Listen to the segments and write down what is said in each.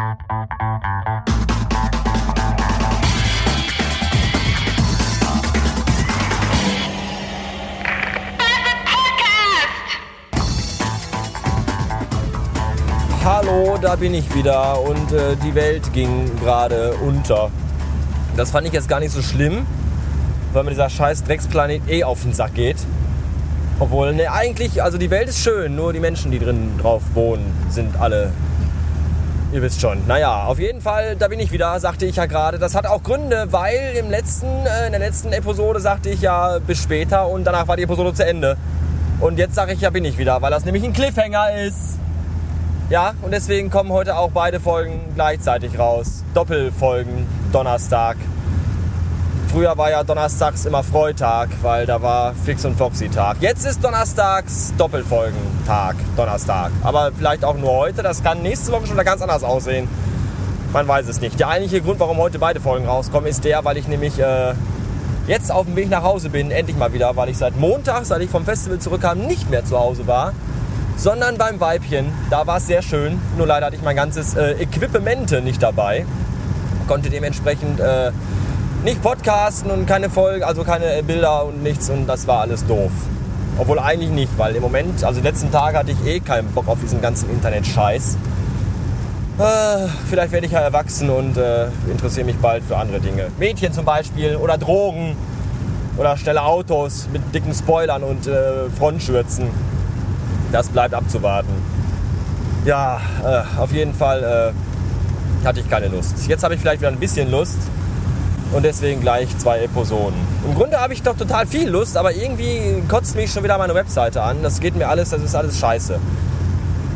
Hallo, da bin ich wieder und äh, die Welt ging gerade unter. Das fand ich jetzt gar nicht so schlimm, weil mir dieser scheiß Drecksplanet eh auf den Sack geht. Obwohl, ne, eigentlich, also die Welt ist schön, nur die Menschen, die drin drauf wohnen, sind alle. Ihr wisst schon. Naja, auf jeden Fall, da bin ich wieder, sagte ich ja gerade. Das hat auch Gründe, weil im letzten, äh, in der letzten Episode sagte ich ja bis später und danach war die Episode zu Ende. Und jetzt sage ich ja, bin ich wieder, weil das nämlich ein Cliffhanger ist. Ja, und deswegen kommen heute auch beide Folgen gleichzeitig raus. Doppelfolgen, Donnerstag. Früher war ja donnerstags immer Freitag, weil da war Fix und Foxy Tag. Jetzt ist donnerstags Doppelfolgentag, Donnerstag. Aber vielleicht auch nur heute. Das kann nächste Woche schon wieder ganz anders aussehen. Man weiß es nicht. Der eigentliche Grund, warum heute beide Folgen rauskommen, ist der, weil ich nämlich äh, jetzt auf dem Weg nach Hause bin, endlich mal wieder, weil ich seit Montag, seit ich vom Festival zurückkam, nicht mehr zu Hause war sondern beim Weibchen. Da war es sehr schön. Nur leider hatte ich mein ganzes äh, Equipmente nicht dabei. Konnte dementsprechend äh, nicht podcasten und keine Folge, also keine Bilder und nichts und das war alles doof. Obwohl eigentlich nicht, weil im Moment, also die letzten Tage hatte ich eh keinen Bock auf diesen ganzen Internet-Scheiß. Äh, vielleicht werde ich ja erwachsen und äh, interessiere mich bald für andere Dinge. Mädchen zum Beispiel oder Drogen oder schnelle Autos mit dicken Spoilern und äh, Frontschürzen. Das bleibt abzuwarten. Ja, äh, auf jeden Fall äh, hatte ich keine Lust. Jetzt habe ich vielleicht wieder ein bisschen Lust und deswegen gleich zwei Episoden. Im Grunde habe ich doch total viel Lust, aber irgendwie kotzt mich schon wieder meine Webseite an. Das geht mir alles, das ist alles scheiße.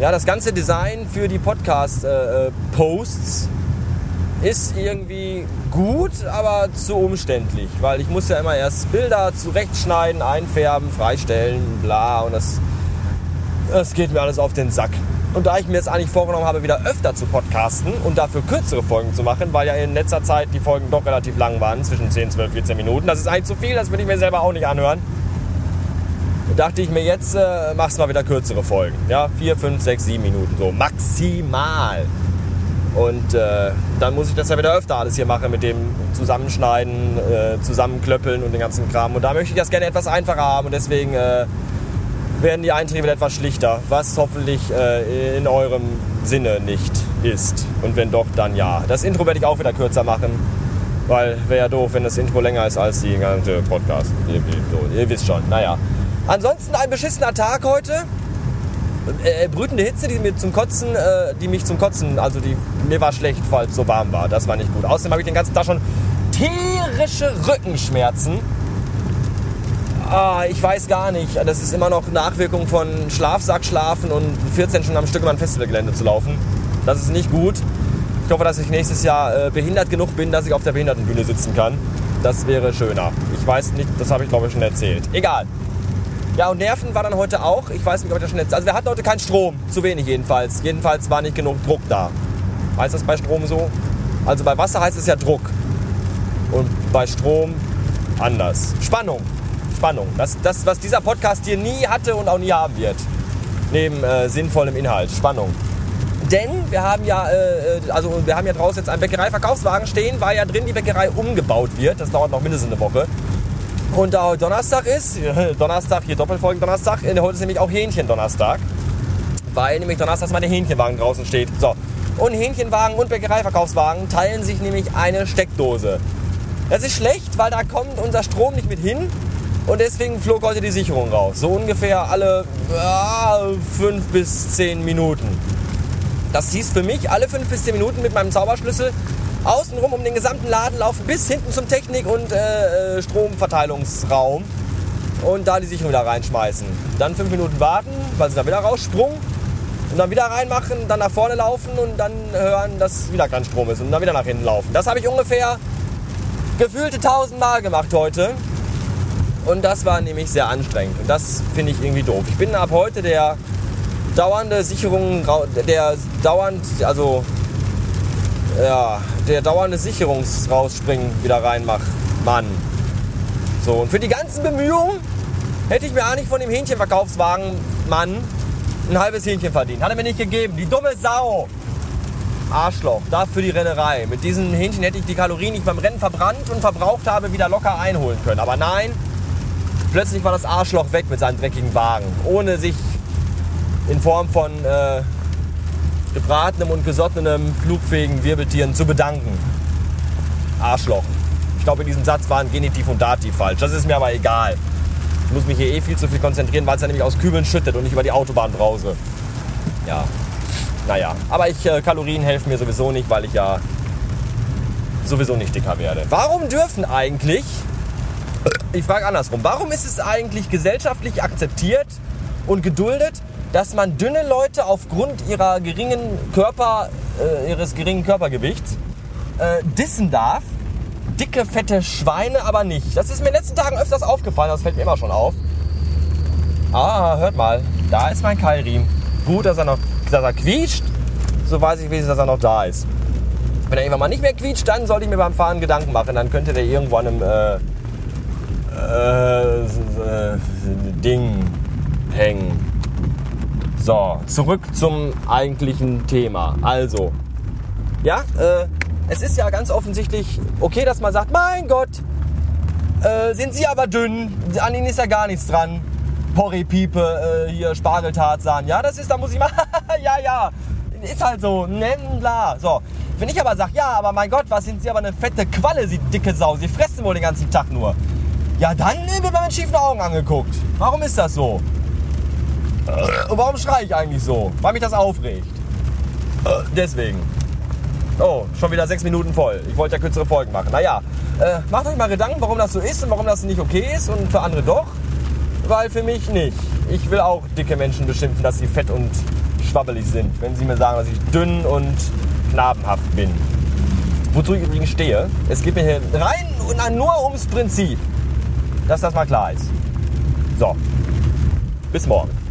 Ja, das ganze Design für die Podcast-Posts äh, ist irgendwie gut, aber zu umständlich, weil ich muss ja immer erst Bilder zurechtschneiden, einfärben, freistellen, bla und das es geht mir alles auf den Sack. Und da ich mir jetzt eigentlich vorgenommen habe, wieder öfter zu podcasten und dafür kürzere Folgen zu machen, weil ja in letzter Zeit die Folgen doch relativ lang waren, zwischen 10, 12, 14 Minuten. Das ist eigentlich zu viel, das will ich mir selber auch nicht anhören. Dachte ich mir, jetzt äh, machst mal wieder kürzere Folgen. Ja, 4, 5, 6, 7 Minuten, so maximal. Und äh, dann muss ich das ja wieder öfter alles hier machen mit dem Zusammenschneiden, äh, Zusammenklöppeln und den ganzen Kram. Und da möchte ich das gerne etwas einfacher haben und deswegen äh, werden die Einträge etwas schlichter, was hoffentlich äh, in eurem Sinne nicht ist. Und wenn doch, dann ja. Das Intro werde ich auch wieder kürzer machen, weil wäre ja doof, wenn das Intro länger ist als die ganze Podcast. Ihr, ihr, ihr wisst schon, naja. Ansonsten ein beschissener Tag heute. Äh, brütende Hitze, die mir zum Kotzen, äh, die mich zum Kotzen, also die mir war schlecht, es so warm war. Das war nicht gut. Außerdem habe ich den ganzen Tag schon tierische Rückenschmerzen ah, ich weiß gar nicht. Das ist immer noch Nachwirkung von Schlafsackschlafen und 14 Stunden am Stück über ein Festivalgelände zu laufen. Das ist nicht gut. Ich hoffe, dass ich nächstes Jahr äh, behindert genug bin, dass ich auf der Behindertenbühne sitzen kann. Das wäre schöner. Ich weiß nicht, das habe ich glaube ich schon erzählt. Egal. Ja, und Nerven war dann heute auch. Ich weiß nicht, ob ich das schon erzählt Also wir hatten heute keinen Strom. Zu wenig jedenfalls. Jedenfalls war nicht genug Druck da. Heißt das bei Strom so? Also bei Wasser heißt es ja Druck. Und bei Strom anders. Spannung. Spannung. Das, das, was dieser Podcast hier nie hatte und auch nie haben wird. Neben äh, sinnvollem Inhalt. Spannung. Denn wir haben ja, äh, äh, also wir haben ja draußen jetzt einen Bäckerei-Verkaufswagen stehen, weil ja drin die Bäckerei umgebaut wird. Das dauert noch mindestens eine Woche. Und da Donnerstag ist, Donnerstag, hier Doppelfolgen Donnerstag, äh, heute ist nämlich auch Hähnchen-Donnerstag. Weil nämlich Donnerstags meine Hähnchenwagen draußen steht. So. Und Hähnchenwagen und Bäckereiverkaufswagen teilen sich nämlich eine Steckdose. Das ist schlecht, weil da kommt unser Strom nicht mit hin und deswegen flog heute die Sicherung raus. So ungefähr alle äh, 5 bis 10 Minuten. Das hieß für mich, alle 5 bis 10 Minuten mit meinem Zauberschlüssel außenrum um den gesamten Laden laufen, bis hinten zum Technik- und äh, äh Stromverteilungsraum. Und da die Sicherung wieder reinschmeißen. Dann 5 Minuten warten, weil sie dann wieder raussprung. Und dann wieder reinmachen, dann nach vorne laufen und dann hören, dass wieder kein Strom ist. Und dann wieder nach hinten laufen. Das habe ich ungefähr gefühlte 1000 Mal gemacht heute. Und das war nämlich sehr anstrengend. Und das finde ich irgendwie doof. Ich bin ab heute der dauernde Sicherung, der dauernd, also ja, der dauernde Sicherungsrausspringen wieder reinmacht. Mann. So, und für die ganzen Bemühungen hätte ich mir eigentlich von dem Hähnchenverkaufswagen Mann ein halbes Hähnchen verdient. Hat er mir nicht gegeben. Die dumme Sau. Arschloch, da für die Rennerei. Mit diesen Hähnchen hätte ich die Kalorien, die ich beim Rennen verbrannt und verbraucht habe, wieder locker einholen können. Aber nein, plötzlich war das Arschloch weg mit seinem dreckigen Wagen, ohne sich in Form von äh, gebratenem und gesottenem flugfähigen Wirbeltieren zu bedanken. Arschloch. Ich glaube, in diesem Satz waren Genitiv und Dativ falsch. Das ist mir aber egal. Ich muss mich hier eh viel zu viel konzentrieren, weil es ja nämlich aus Kübeln schüttet und ich über die Autobahn brause. Ja, naja. Aber ich, äh, Kalorien helfen mir sowieso nicht, weil ich ja sowieso nicht dicker werde. Warum dürfen eigentlich, ich frage andersrum, warum ist es eigentlich gesellschaftlich akzeptiert und geduldet, dass man dünne Leute aufgrund ihrer geringen Körper, äh, ihres geringen Körpergewichts äh, dissen darf. Dicke, fette Schweine aber nicht. Das ist mir in den letzten Tagen öfters aufgefallen, das fällt mir immer schon auf. Ah, hört mal, da ist mein Keilriemen. Gut, dass er noch dass er quietscht. So weiß ich wenigstens, dass er noch da ist. Wenn er irgendwann mal nicht mehr quietscht, dann sollte ich mir beim Fahren Gedanken machen. Dann könnte der irgendwo an einem äh, äh, Ding hängen. So, zurück zum eigentlichen Thema. Also, ja, äh, es ist ja ganz offensichtlich okay, dass man sagt, mein Gott, äh, sind Sie aber dünn, an Ihnen ist ja gar nichts dran. Porree-Piepe, äh, hier Spargeltarzan. Ja, das ist, da muss ich mal, ja, ja, ist halt so, ne, bla. So, wenn ich aber sage, ja, aber mein Gott, was sind Sie aber eine fette Qualle, Sie dicke Sau, Sie fressen wohl den ganzen Tag nur. Ja, dann äh, wird man mit schiefen Augen angeguckt. Warum ist das so? Und warum schreie ich eigentlich so? Weil mich das aufregt. Deswegen. Oh, schon wieder sechs Minuten voll. Ich wollte ja kürzere Folgen machen. Naja, äh, macht euch mal Gedanken, warum das so ist und warum das nicht okay ist und für andere doch. Weil für mich nicht. Ich will auch dicke Menschen beschimpfen, dass sie fett und schwabbelig sind. Wenn sie mir sagen, dass ich dünn und knabenhaft bin. Wozu ich übrigens stehe. Es geht mir hier rein und nur ums Prinzip. Dass das mal klar ist. So. Bis morgen.